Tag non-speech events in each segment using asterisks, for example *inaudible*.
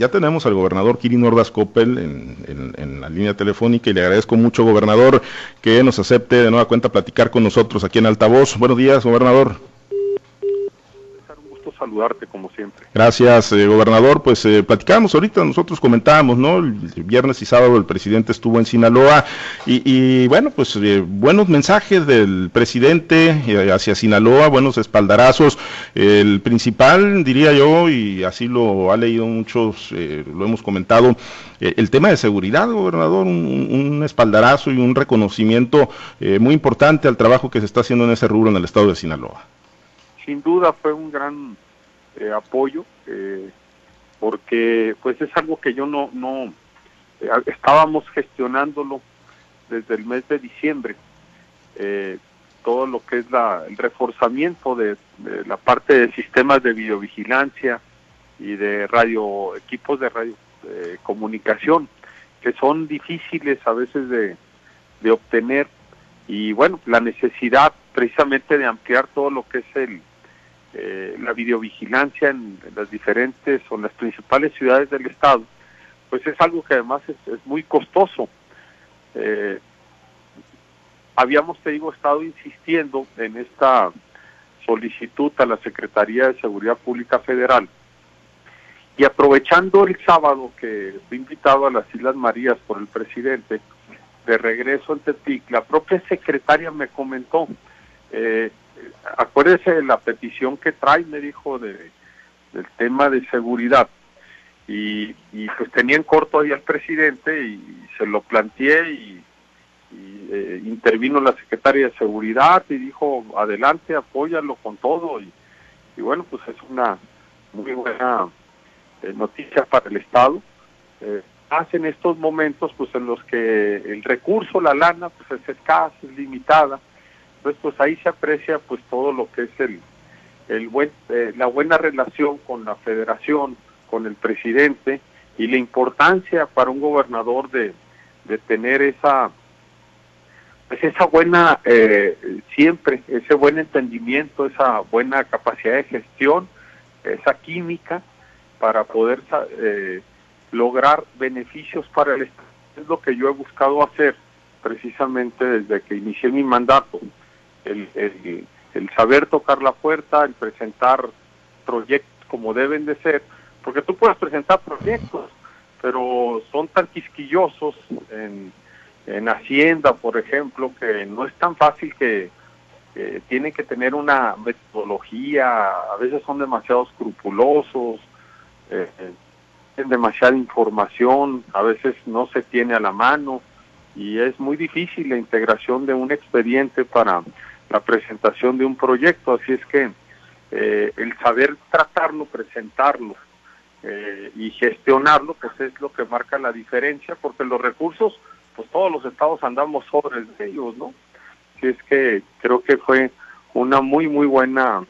Ya tenemos al gobernador Kirin Ordaz Coppel en, la línea telefónica y le agradezco mucho, gobernador, que nos acepte de nueva cuenta platicar con nosotros aquí en Altavoz. Buenos días, gobernador saludarte como siempre. Gracias, eh, gobernador. Pues eh, platicábamos ahorita, nosotros comentábamos, ¿no? El viernes y sábado el presidente estuvo en Sinaloa y, bueno, pues eh, buenos mensajes del presidente hacia Sinaloa, buenos espaldarazos. El principal, diría yo, y así lo ha leído muchos, lo hemos comentado, el tema de seguridad, gobernador, un, un espaldarazo y un reconocimiento muy importante al trabajo que se está haciendo en ese rubro en el estado de Sinaloa sin duda fue un gran eh, apoyo, eh, porque pues es algo que yo no, no eh, estábamos gestionándolo desde el mes de diciembre, todo lo que es la, el reforzamiento de, la parte de sistemas de videovigilancia y de radio, equipos de radio comunicación, que son difíciles a veces de, de obtener. Y bueno, la necesidad precisamente de ampliar todo lo que es el, eh, la videovigilancia en, las diferentes o las principales ciudades del estado, pues es algo que además es, muy costoso. Eh, habíamos, te digo, estado insistiendo en esta solicitud a la Secretaría de Seguridad Pública Federal y aprovechando el sábado que fui invitado a las Islas Marías por el presidente, de regreso en Tepic, la propia secretaria me comentó, eh, acuérdese de la petición que trae, me dijo, de, del tema de seguridad. Y, pues tenía en corto ahí al presidente y se lo planteé y, eh, intervino la secretaria de seguridad y dijo, adelante, apóyalo con todo. Y, bueno, pues es una muy buena eh, noticia para el Estado. Eh, en estos momentos pues en los que el recurso, la lana, pues es escasa, es limitada entonces, pues ahí se aprecia pues todo lo que es el, el buen, eh, la buena relación con la federación, con el presidente y la importancia para un gobernador de, de tener esa pues esa buena eh, siempre ese buen entendimiento esa buena capacidad de gestión esa química para poder eh, lograr beneficios para el Estado. Es lo que yo he buscado hacer precisamente desde que inicié mi mandato el, el, saber tocar la puerta, el presentar proyectos como deben de ser, porque tú puedes presentar proyectos, pero son tan quisquillosos en, en Hacienda, por ejemplo, que no es tan fácil que tienen que tener una metodología, a veces son demasiado escrupulosos, eh, demasiada información, a veces no se tiene a la mano y es muy difícil la integración de un expediente para la presentación de un proyecto, así es que eh, el saber tratarlo, presentarlo eh, y gestionarlo, pues es lo que marca la diferencia, porque los recursos, pues todos los estados andamos sobre ellos, ¿no? Así es que creo que fue una muy, muy buena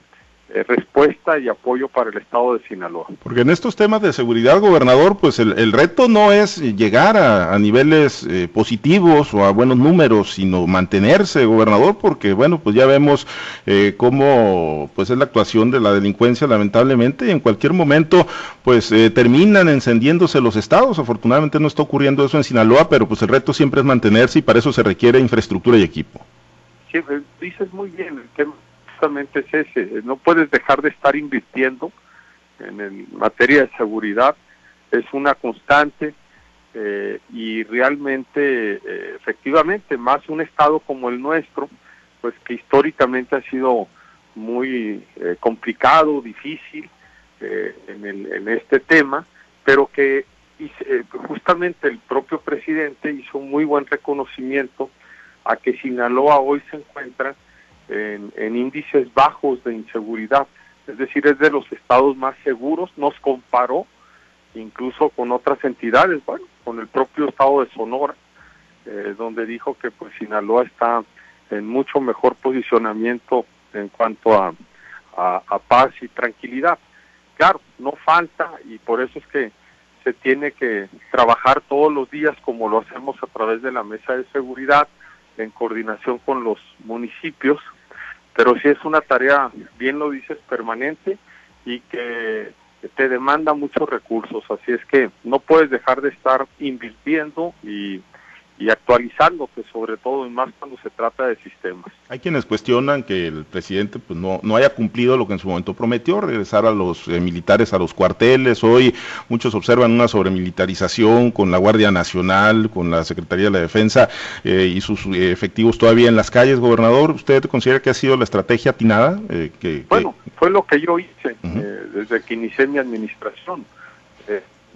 respuesta y apoyo para el estado de Sinaloa. Porque en estos temas de seguridad, gobernador, pues el, reto no es llegar a, niveles eh, positivos o a buenos números, sino mantenerse, gobernador, porque bueno, pues ya vemos eh, cómo pues es la actuación de la delincuencia, lamentablemente, y en cualquier momento pues terminan encendiéndose los estados. Afortunadamente no está ocurriendo eso en Sinaloa, pero pues el reto siempre es mantenerse y para eso se requiere infraestructura y equipo. Sí, dices muy bien el tema es ese, no puedes dejar de estar invirtiendo en materia de seguridad, es una constante eh, y realmente, eh, efectivamente, más un estado como el nuestro, pues que históricamente ha sido muy eh, complicado, difícil en, el, en este tema, pero que justamente el propio presidente hizo un muy buen reconocimiento a que Sinaloa hoy se encuentra en, índices bajos de inseguridad, es decir, es de los estados más seguros, nos comparó incluso con otras entidades, bueno, con el propio estado de Sonora, eh, donde dijo que pues Sinaloa está en mucho mejor posicionamiento en cuanto a, a, paz y tranquilidad. Claro, no falta y por eso es que se tiene que trabajar todos los días como lo hacemos a través de la mesa de seguridad en coordinación con los municipios pero sí es una tarea, bien lo dices, permanente y que te demanda muchos recursos, así es que no puedes dejar de estar invirtiendo y y actualizándote sobre todo y más cuando se trata de sistemas. Hay quienes cuestionan que el presidente pues, no, no haya cumplido lo que en su momento prometió, regresar a los eh, militares a los cuarteles. Hoy muchos observan una sobremilitarización con la Guardia Nacional, con la Secretaría de la Defensa eh, y sus eh, efectivos todavía en las calles. Gobernador, ¿usted considera que ha sido la estrategia atinada? que, bueno, fue lo que yo hice desde que inicié mi administración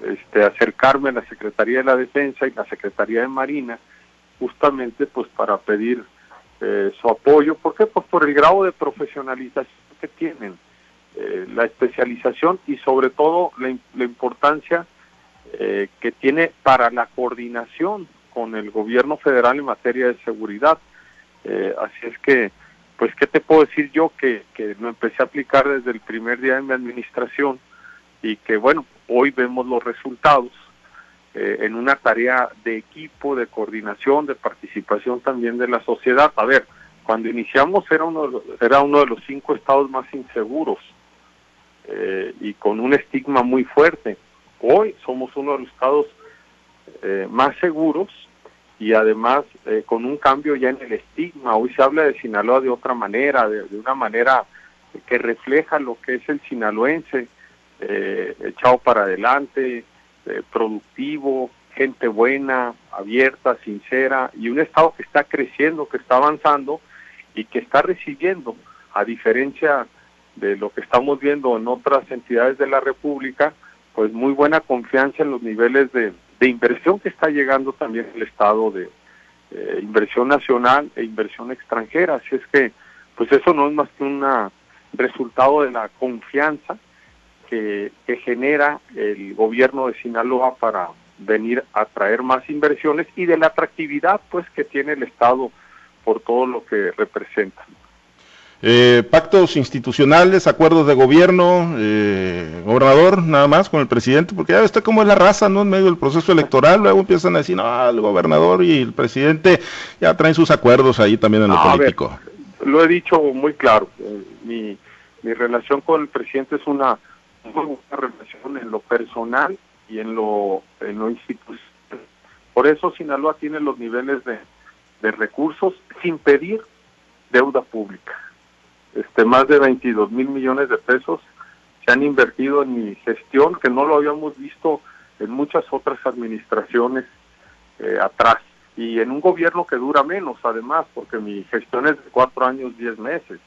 este, acercarme a la Secretaría de la Defensa y la Secretaría de Marina, justamente pues para pedir eh, su apoyo. ¿Por qué? Pues por el grado de profesionalización que tienen, eh, la especialización y sobre todo la, importancia eh, que tiene para la coordinación con el gobierno federal en materia de seguridad. así es que, pues, ¿qué te puedo decir yo? Que, que lo empecé a aplicar desde el primer día de mi administración y que, bueno, hoy vemos los resultados eh, en una tarea de equipo, de coordinación, de participación también de la sociedad. A ver, cuando iniciamos era uno de era uno de los cinco estados más inseguros eh, y con un estigma muy fuerte. Hoy somos uno de los estados eh, más seguros y además con un cambio ya en el estigma. Hoy se habla de Sinaloa de otra manera, de una manera que refleja lo que es el sinaloense eh, echado para adelante, eh, productivo, gente buena, abierta, sincera, y un Estado que está creciendo, que está avanzando y que está recibiendo, a diferencia de lo que estamos viendo en otras entidades de la República, pues muy buena confianza en los niveles de, inversión que está llegando también el Estado de eh, inversión nacional e inversión extranjera. Así es que, pues eso no es más que un resultado de la confianza que, genera el gobierno de Sinaloa para venir a traer más inversiones y de la atractividad pues que tiene el Estado por todo lo que representa. Eh, pactos institucionales, acuerdos de gobierno, eh, gobernador, nada más con el presidente, porque ya está como es la raza, ¿no? En medio del proceso electoral, luego empiezan a decir, no, el gobernador y el presidente ya traen sus acuerdos ahí también en lo político. lo he dicho muy claro, eh, mi, mi relación con el presidente es una una relación en lo personal y en lo, en lo institucional. Por eso Sinaloa tiene los niveles de, de recursos sin pedir deuda pública. Este, más de 22 mil millones de pesos se han invertido en mi gestión, que no lo habíamos visto en muchas otras administraciones eh, atrás. Y en un gobierno que dura menos, además, porque mi gestión es de cuatro años, diez meses.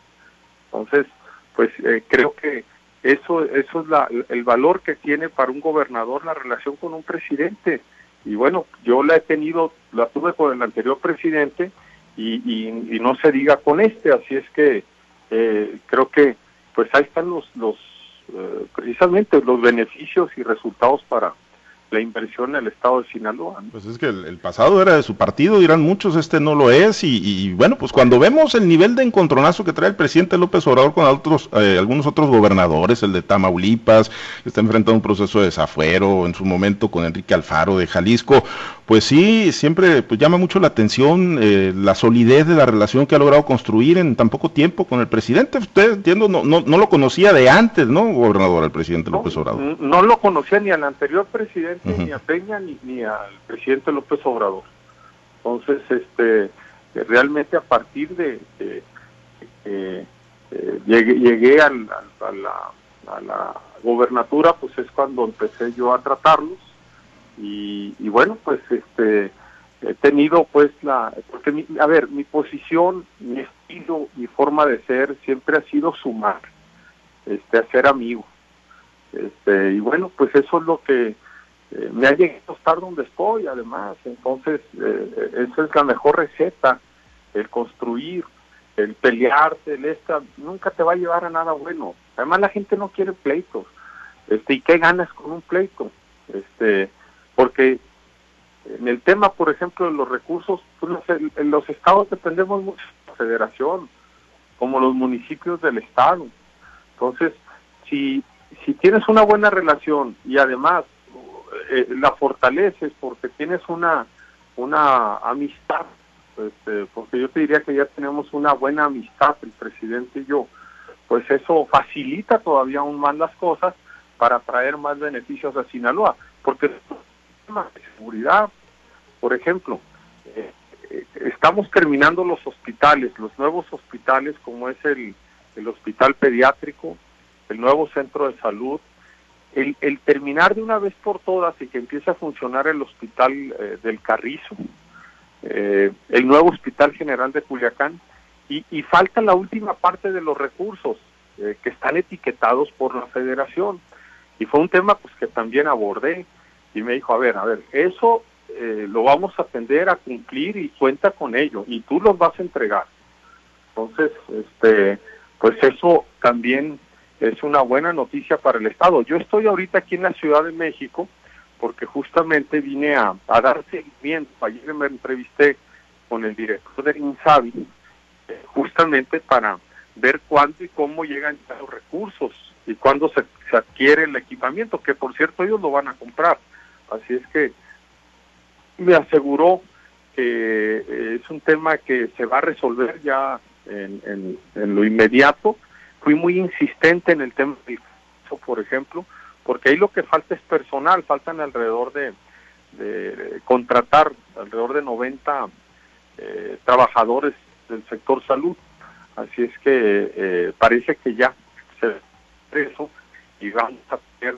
Entonces, pues eh, creo que eso, eso es la, el valor que tiene para un gobernador la relación con un presidente. Y bueno, yo la he tenido, la tuve con el anterior presidente y, y, no se diga con este, así es que eh, creo que pues ahí están los, los eh, precisamente los beneficios y resultados para, la inversión en el estado de Sinaloa. Pues es que el, pasado era de su partido, dirán muchos, este no lo es, y, bueno, pues cuando vemos el nivel de encontronazo que trae el presidente López Obrador con otros, eh, algunos otros gobernadores, el de Tamaulipas, que está enfrentando un proceso de desafuero, en su momento con Enrique Alfaro de Jalisco, pues sí, siempre pues llama mucho la atención eh, la solidez de la relación que ha logrado construir en tan poco tiempo con el presidente. Usted, entiendo, no, no, no lo conocía de antes, ¿no, gobernador, el presidente López Obrador? No, lo conocía ni al anterior presidente, ni a Peña, ni, al presidente López Obrador. Entonces, este, realmente a partir de, eh, llegué, llegué al, a, la, a la gobernatura, pues es cuando empecé yo a tratarlos y, bueno pues este he tenido pues la porque a ver mi posición mi estilo mi forma de ser siempre ha sido sumar este hacer amigo. Este y bueno pues eso es lo que eh, me ha llegado a estar donde estoy además. Entonces eh, esa es la mejor receta el construir el pelearse el esta nunca te va a llevar a nada bueno. Además la gente no quiere pleitos este y qué ganas con un pleito. Este porque en el tema, por ejemplo, de los recursos, pues en los estados dependemos mucho de la federación, como los municipios del estado. Entonces, si, si tienes una buena relación y además eh, la fortaleces porque tienes una, una amistad, este, porque yo te diría que ya tenemos una buena amistad, el presidente y yo, pues eso facilita todavía aún más las cosas para traer más beneficios a Sinaloa, porque de seguridad, por ejemplo, eh, eh, estamos terminando los hospitales, los nuevos hospitales como es el, el hospital pediátrico, el nuevo centro de salud, el, el, terminar de una vez por todas y que empiece a funcionar el hospital eh, del Carrizo, el nuevo hospital general de Culiacán, y, y, falta la última parte de los recursos que están etiquetados por la federación. Y fue un tema pues que también abordé y me dijo, a ver, a ver, eso eh, lo vamos a atender a cumplir y cuenta con ello y tú los vas a entregar. Entonces, este, pues eso también es una buena noticia para el Estado. Yo estoy ahorita aquí en la Ciudad de México porque justamente vine a, a dar seguimiento. Ayer me entrevisté con el director del INSABI justamente para ver cuándo y cómo llegan los recursos y cuándo se, se adquiere el equipamiento, que por cierto ellos lo van a comprar. Así es que me aseguró que eh, es un tema que se va a resolver ya en, lo inmediato. Fui muy insistente en el tema del por ejemplo, porque ahí lo que falta es personal, faltan alrededor de, de contratar alrededor de 90 eh, trabajadores del sector salud. Así es que eh, parece que ya se eso y vamos a tener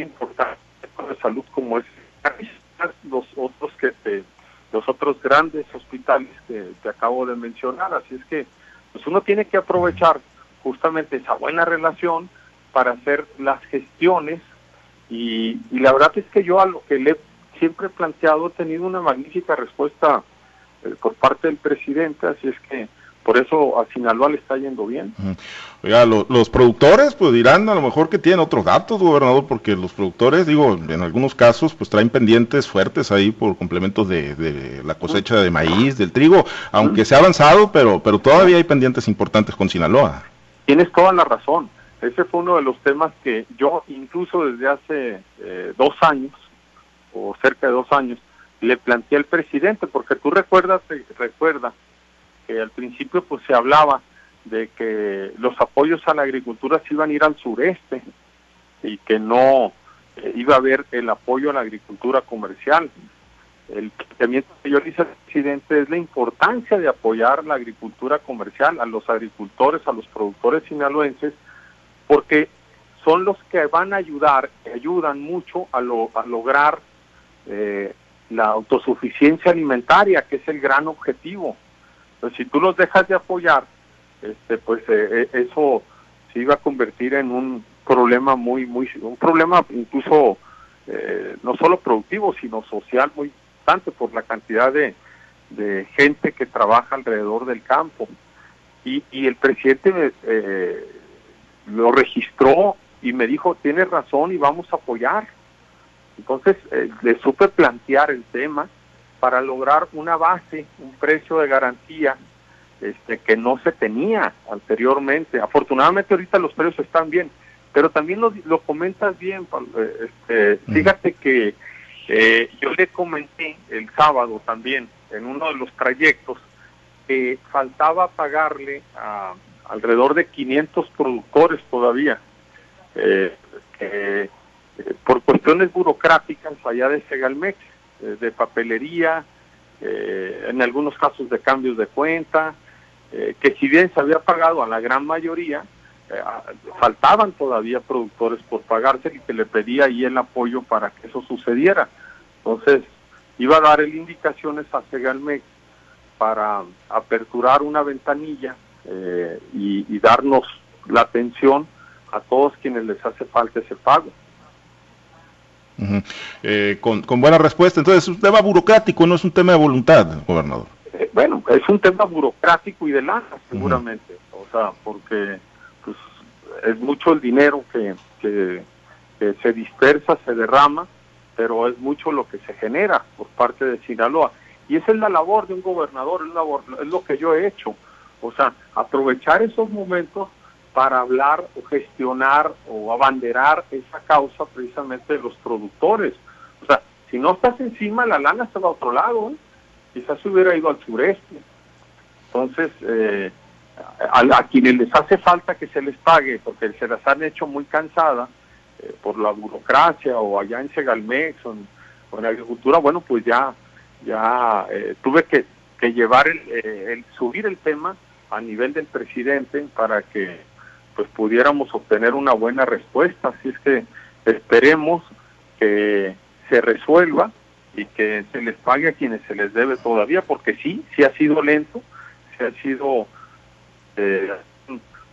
importante de salud como es los otros que te, los otros grandes hospitales que te acabo de mencionar. Así es que pues uno tiene que aprovechar justamente esa buena relación para hacer las gestiones y, y la verdad es que yo a lo que le siempre he planteado he tenido una magnífica respuesta eh, por parte del presidente. Así es que por eso a Sinaloa le está yendo bien. Oiga, lo, los productores pues dirán a lo mejor que tienen otros datos, gobernador, porque los productores, digo, en algunos casos pues traen pendientes fuertes ahí por complementos de, de la cosecha de maíz, del trigo, aunque se ha avanzado, pero, pero todavía hay pendientes importantes con Sinaloa. Tienes toda la razón. Ese fue uno de los temas que yo incluso desde hace eh, dos años, o cerca de dos años, le planteé al presidente, porque tú recuerdas, recuerda que al principio pues se hablaba de que los apoyos a la agricultura se iban a ir al sureste y que no eh, iba a haber el apoyo a la agricultura comercial. El planteamiento que yo le hice al presidente es la importancia de apoyar la agricultura comercial a los agricultores, a los productores sinaloenses, porque son los que van a ayudar, que ayudan mucho a, lo, a lograr eh, la autosuficiencia alimentaria, que es el gran objetivo. Si tú los dejas de apoyar, este, pues eh, eh, eso se iba a convertir en un problema muy, muy, un problema incluso eh, no solo productivo, sino social muy importante por la cantidad de, de gente que trabaja alrededor del campo. Y, y el presidente eh, lo registró y me dijo, tienes razón y vamos a apoyar. Entonces eh, le supe plantear el tema para lograr una base, un precio de garantía este, que no se tenía anteriormente. Afortunadamente ahorita los precios están bien, pero también lo, lo comentas bien. Eh, este, fíjate que eh, yo le comenté el sábado también en uno de los trayectos que faltaba pagarle a alrededor de 500 productores todavía. Eh, eh, por cuestiones burocráticas allá de Segalmex, eh, de papelería, eh, en algunos casos de cambios de cuenta, eh, que si bien se había pagado a la gran mayoría, faltaban todavía productores por pagarse y que le pedía ahí el apoyo para que eso sucediera. Entonces, iba a dar el indicaciones a Segalmex para aperturar una ventanilla y, y darnos la atención a todos quienes les hace falta ese pago. Uh -huh. eh, con, con, buena respuesta. Entonces, es un tema burocrático, no es un tema de voluntad, gobernador. Eh, bueno, es un tema burocrático y de lana, seguramente. Uh -huh. O sea, porque pues, es mucho el dinero que, que, que, se dispersa, se derrama, pero es mucho lo que se genera por parte de Sinaloa. Y esa es la labor de un gobernador, es, labor, es lo que yo he hecho. O sea, aprovechar esos momentos para hablar o gestionar o abanderar esa causa precisamente de los productores. O sea, si no estás encima, la lana se va a otro lado, ¿eh? quizás se hubiera ido al sureste. Entonces, eh, a, quienes les hace falta que se les pague, porque se las han hecho muy cansadas eh, por la burocracia o allá en Segalmex o en, agricultura, bueno, pues ya, ya eh, tuve que, que llevar el, el, subir el tema a nivel del presidente para que pues pudiéramos obtener una buena respuesta. Así es que esperemos que se resuelva y que se les pague a quienes se les debe todavía, porque sí, sí ha sido lento, se ha sido eh,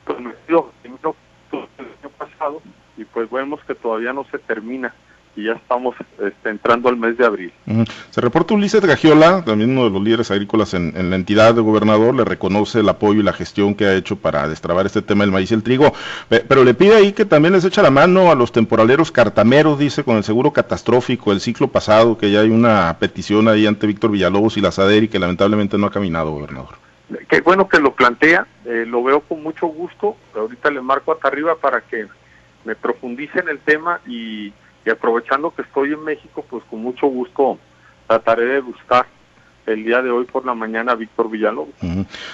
prometido el año pasado y pues vemos que todavía no se termina y ya estamos este, entrando al mes de abril. Se reporta Ulises Gagiola, también uno de los líderes agrícolas en, la entidad de gobernador, le reconoce el apoyo y la gestión que ha hecho para destrabar este tema del maíz y el trigo, pero le pide ahí que también les echa la mano a los temporaleros cartameros, dice, con el seguro catastrófico el ciclo pasado, que ya hay una petición ahí ante Víctor Villalobos y la SADER y que lamentablemente no ha caminado, gobernador. Qué bueno que lo plantea, eh, lo veo con mucho gusto, ahorita le marco hasta arriba para que me profundice en el tema y y aprovechando que estoy en México, pues con mucho gusto trataré de buscar el día de hoy por la mañana a Víctor Villalobos.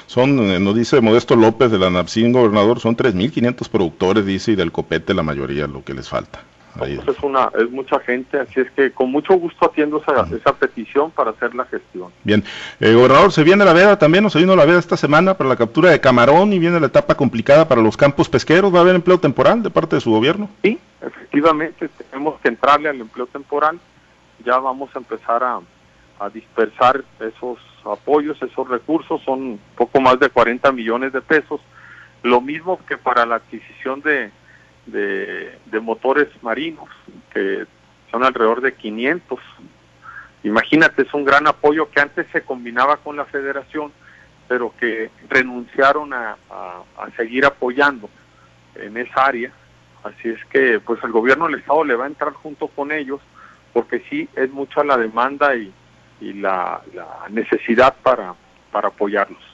Son, eh, nos dice Modesto López de la NAPSIN, gobernador, son 3.500 productores, dice, y del copete la mayoría lo que les falta. Pues es, una, es mucha gente, así es que con mucho gusto atiendo esa, esa petición para hacer la gestión. Bien, eh, gobernador, se viene la veda también, nos vino la veda esta semana para la captura de camarón y viene la etapa complicada para los campos pesqueros, ¿va a haber empleo temporal de parte de su gobierno? Sí, efectivamente, tenemos que entrarle al empleo temporal, ya vamos a empezar a, a dispersar esos apoyos, esos recursos, son poco más de 40 millones de pesos, lo mismo que para la adquisición de de, motores marinos, que son alrededor de 500. Imagínate, es un gran apoyo que antes se combinaba con la federación, pero que renunciaron a, seguir apoyando en esa área. Así es que pues el gobierno del Estado le va a entrar junto con ellos, porque sí es mucha la demanda y, la, la necesidad para, para apoyarlos.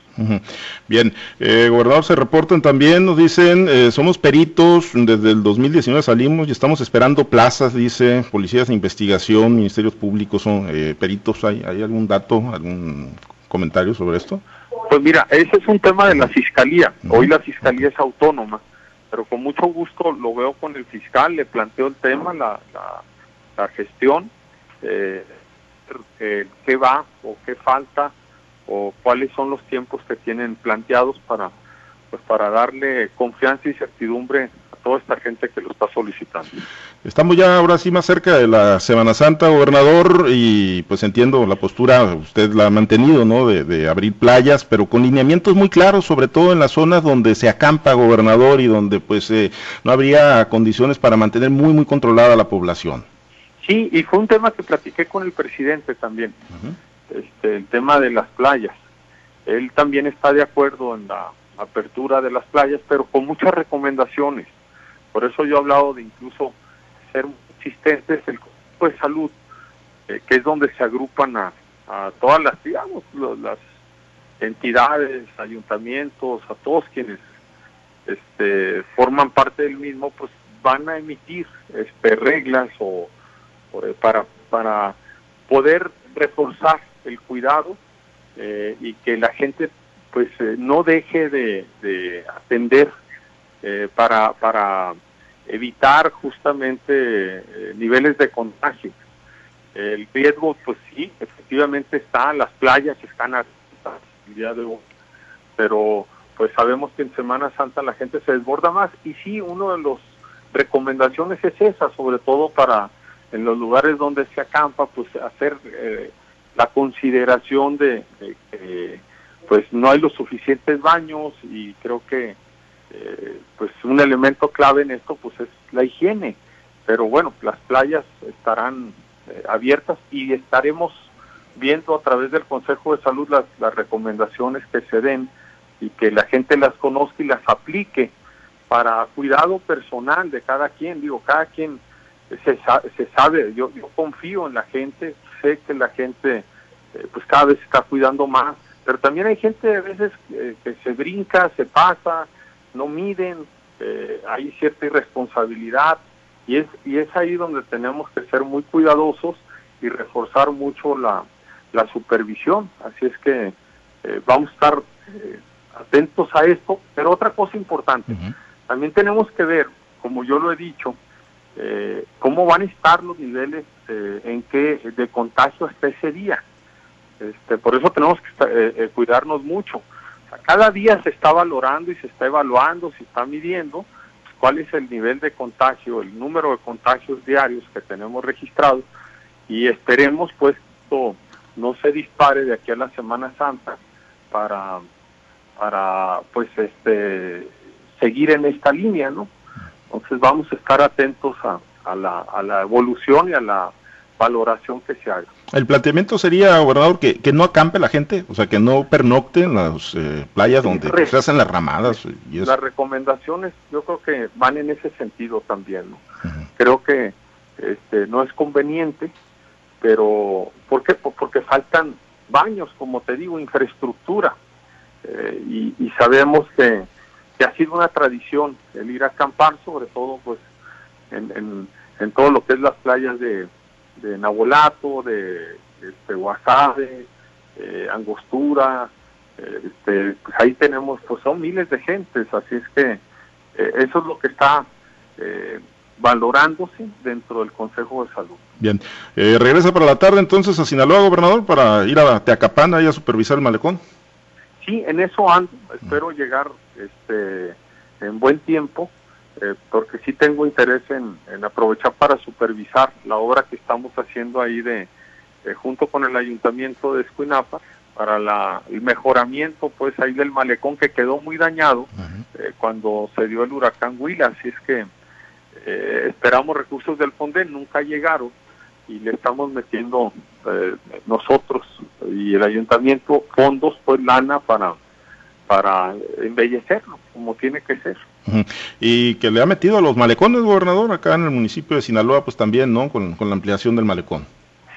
Bien, eh, gobernador, se reportan también, nos dicen, eh, somos peritos, desde el 2019 salimos y estamos esperando plazas, dice, policías de investigación, ministerios públicos son eh, peritos, ¿hay, ¿hay algún dato, algún comentario sobre esto? Pues mira, ese es un tema de la fiscalía, hoy la fiscalía es autónoma, pero con mucho gusto lo veo con el fiscal, le planteo el tema, la, la gestión, eh, qué va o qué falta o cuáles son los tiempos que tienen planteados para pues para darle confianza y certidumbre a toda esta gente que lo está solicitando. Estamos ya ahora sí más cerca de la Semana Santa, gobernador, y pues entiendo la postura, usted la ha mantenido, ¿no? De, abrir playas, pero con lineamientos muy claros, sobre todo en las zonas donde se acampa, gobernador, y donde pues eh, no habría condiciones para mantener muy, muy controlada la población. Sí, y fue un tema que platiqué con el presidente también este, el tema de las playas. Él también está de acuerdo en la apertura de las playas, pero con muchas recomendaciones. Por eso yo he hablado de incluso ser existentes el Consejo de Salud, eh, que es donde se agrupan a, todas las, digamos, las entidades, ayuntamientos, a todos quienes este, forman parte del mismo, pues van a emitir este, reglas o, para, para poder reforzar el cuidado eh, y que la gente pues eh, no deje de, atender eh, para, para evitar justamente niveles de contagio. El riesgo, pues sí, efectivamente está, las playas están abiertas el día de hoy, pero pues sabemos que en Semana Santa la gente se desborda más y sí, uno de los recomendaciones es esa, sobre todo para en los lugares donde se acampa, pues hacer la consideración de, que pues no hay los suficientes baños y creo que eh, pues un elemento clave en esto pues es la higiene. Pero bueno las playas estarán eh, abiertas y estaremos viendo a través del Consejo de Salud las, las recomendaciones que se den y que la gente las conozca y las aplique para cuidado personal de cada quien. Digo cada quien se, se sabe yo, yo confío en la gente sé que la gente eh, pues cada vez está cuidando más, pero también hay gente a veces eh, que se brinca, se pasa, no miden, eh, hay cierta irresponsabilidad y es, y es ahí donde tenemos que ser muy cuidadosos y reforzar mucho la, la supervisión. Así es que vamos a estar atentos a esto, pero otra cosa importante, también tenemos que ver, como yo lo he dicho, eh, cómo van a estar los niveles eh, en que de contagio hasta ese día. Este, por eso tenemos que eh, cuidarnos mucho. cada día se está valorando y se está evaluando, se está midiendo pues, cuál es el nivel de contagio, el número de contagios diarios que tenemos registrados y esperemos pues esto no se dispare de aquí a la Semana Santa para para pues este seguir en esta línea, ¿no? Entonces vamos a estar atentos a, la, a la evolución y a la valoración que se haga. El planteamiento sería, gobernador, que, que no acampe la gente, o sea, que no pernocte en las eh, playas donde se hacen las ramadas. Y Las recomendaciones yo creo que van en ese sentido también. ¿no? Creo que este, no es conveniente, pero ¿por qué? Porque faltan baños, como te digo, infraestructura. Eh, y, y sabemos que que ha sido una tradición el ir a acampar, sobre todo pues en, en, todo lo que es las playas de, de Nabolato, de este, Guasave, eh, Angostura, eh, este, pues ahí tenemos, pues son miles de gentes, así es que eh, eso es lo que está valorándose dentro del Consejo de Salud. Bien, regresa para la tarde entonces a Sinaloa, gobernador, para ir a Teacapán y a supervisar el malecón. Sí, en eso ando, espero llegar este, en buen tiempo, eh, porque sí tengo interés en, aprovechar para supervisar la obra que estamos haciendo ahí de, eh, junto con el ayuntamiento de Escuinapa para la, el mejoramiento pues ahí del malecón que quedó muy dañado eh, cuando se dio el huracán Huila, así es que esperamos recursos del FONDEN, nunca llegaron y le estamos metiendo nosotros y el ayuntamiento fondos pues lana para para embellecerlo como tiene que ser. Y que le ha metido a los malecones, gobernador, acá en el municipio de Sinaloa, pues también, ¿no? Con, la ampliación del malecón.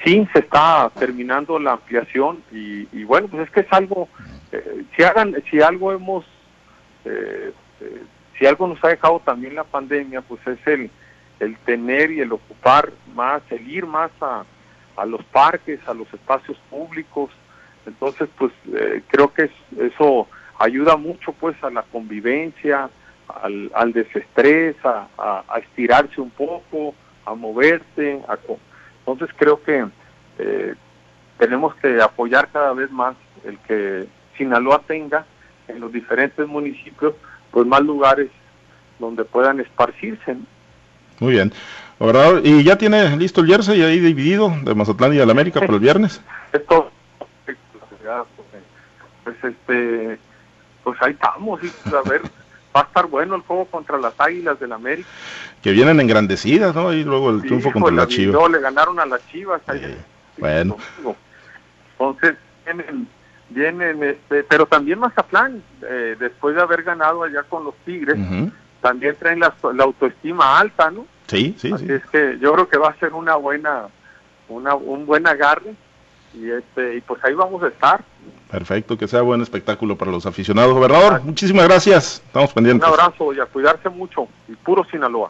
Sí, se está terminando la ampliación y, bueno, pues es que es algo, eh, si hagan, si algo hemos, eh, eh, si algo nos ha dejado también la pandemia, pues es el, el tener y el ocupar más, el ir más a, a los parques, a los espacios públicos. Entonces, pues creo que es, eso ayuda mucho pues a la convivencia, al, al desestrés, a, estirarse un poco, a moverse. entonces creo que eh, tenemos que apoyar cada vez más el que Sinaloa tenga en los diferentes municipios pues más lugares donde puedan esparcirse. Muy bien. ¿verdad? ¿Y ya tiene listo el jersey ahí dividido de Mazatlán y de la América *laughs* para el viernes? Esto, pues este, pues ahí estamos, y pues, a ver, va a estar bueno el juego contra las Águilas del América. Que vienen engrandecidas, ¿no? Y luego el triunfo contra la Chivas. Le ganaron a las Chivas. Ahí bueno. Entonces, vienen, vienen, este, pero también Mazatlán, eh, después de haber ganado allá con los Tigres, también traen la, autoestima alta, ¿no? Sí, sí, Así es que yo creo que va a ser una buena, una, un buen agarre y este y pues ahí vamos a estar. Perfecto, que sea buen espectáculo para los aficionados. Gobernador, muchísimas gracias. Estamos pendientes. Un abrazo y a cuidarse mucho. Y puro Sinaloa.